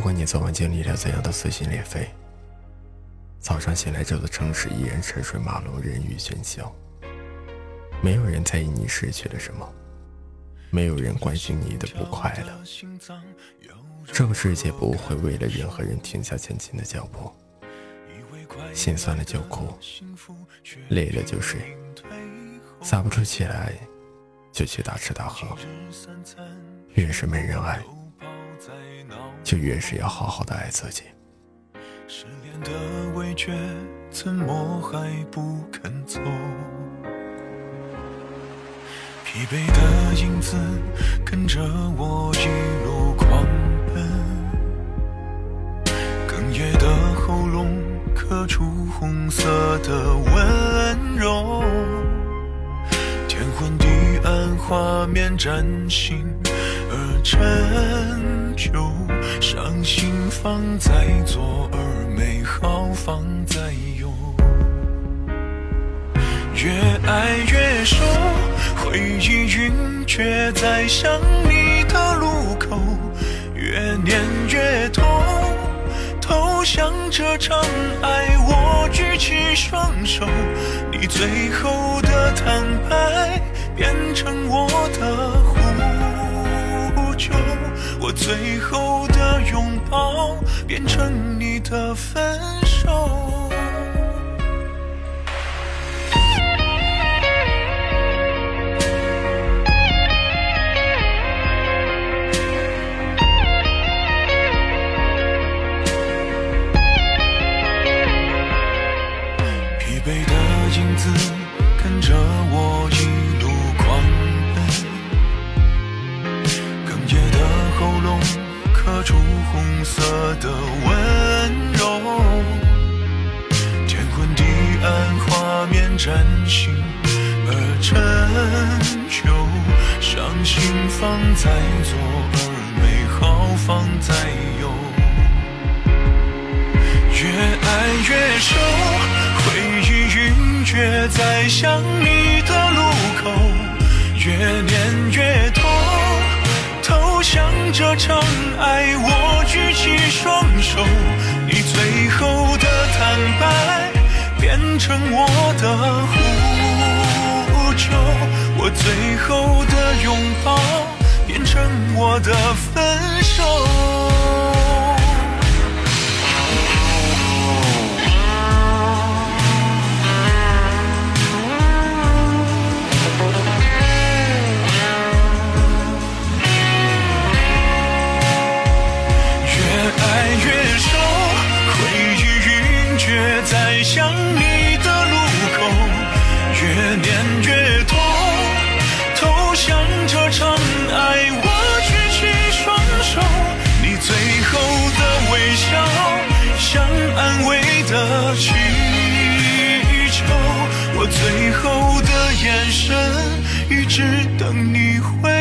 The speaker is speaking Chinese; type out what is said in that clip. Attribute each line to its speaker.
Speaker 1: 不管你昨晚经历了怎样的撕心裂肺，早上醒来这座城市依然车水马龙，人语喧嚣。没有人在意你失去了什么，没有人关心你的不快乐。这个世界不会为了任何人停下前进的脚步。心酸了就哭，累了就睡，撒不出气来就去大吃大喝。越是没人爱。就越是要好好的爱自己。失恋的味觉怎么还不肯走？疲惫的影子跟着我一路狂奔，哽咽的喉咙刻出红色的温柔，天昏地暗画面崭新而陈就。伤心放在左，而美好放在右。越爱越瘦，回忆晕厥在想你的路口。越念越痛，投降这场爱，我举起双手。你最后的坦白，最后的拥抱变成你的分手，疲惫的影子红色的温柔，天昏地暗，画面崭新而陈旧。伤心放在左，而美好放在右。越爱越瘦，回忆晕厥在想你的路口，越念越痛。投降这场爱成我的呼救，我最后的拥抱，变成我的分手。越爱越受，回忆云厥，在想你。越念越痛。投降这场爱，我举起双手。你最后的微笑，像安慰的气球。我最后的眼神，一直等你回。